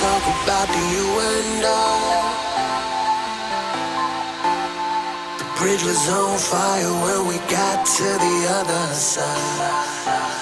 talk about you and I. The bridge was on fire when we got to the other side.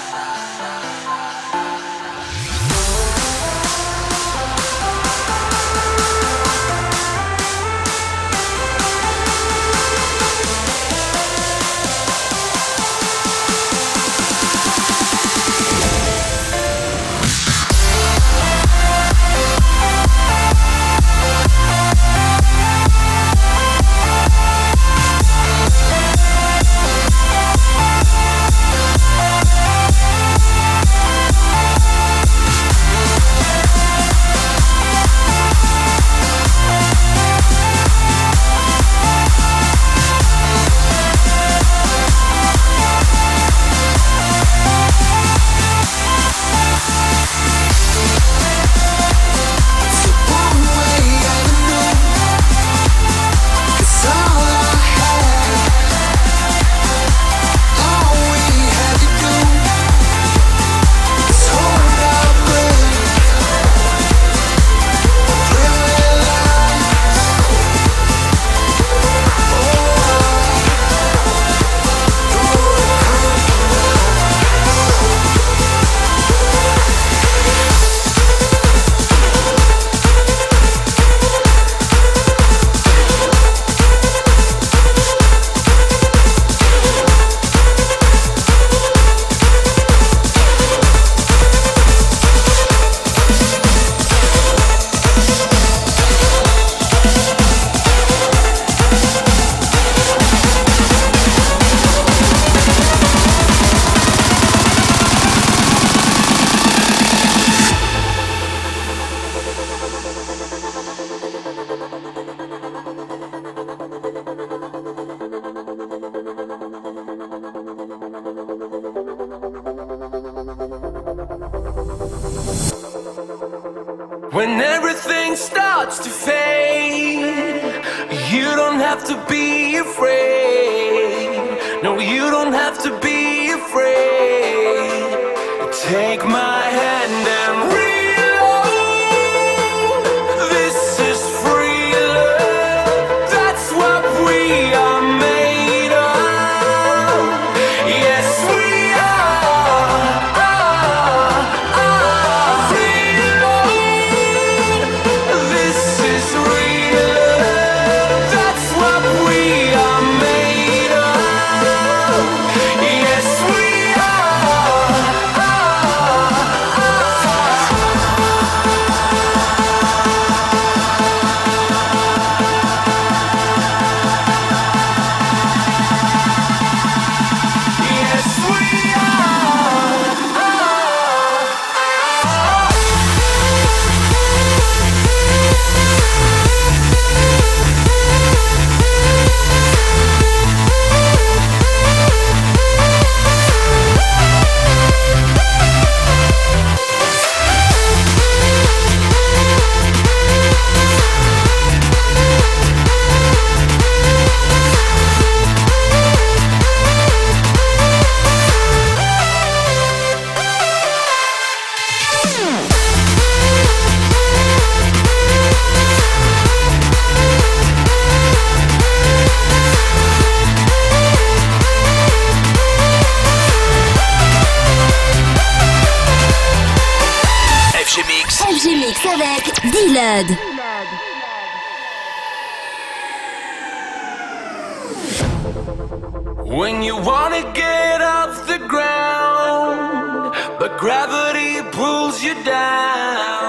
When you wanna get off the ground, but gravity pulls you down.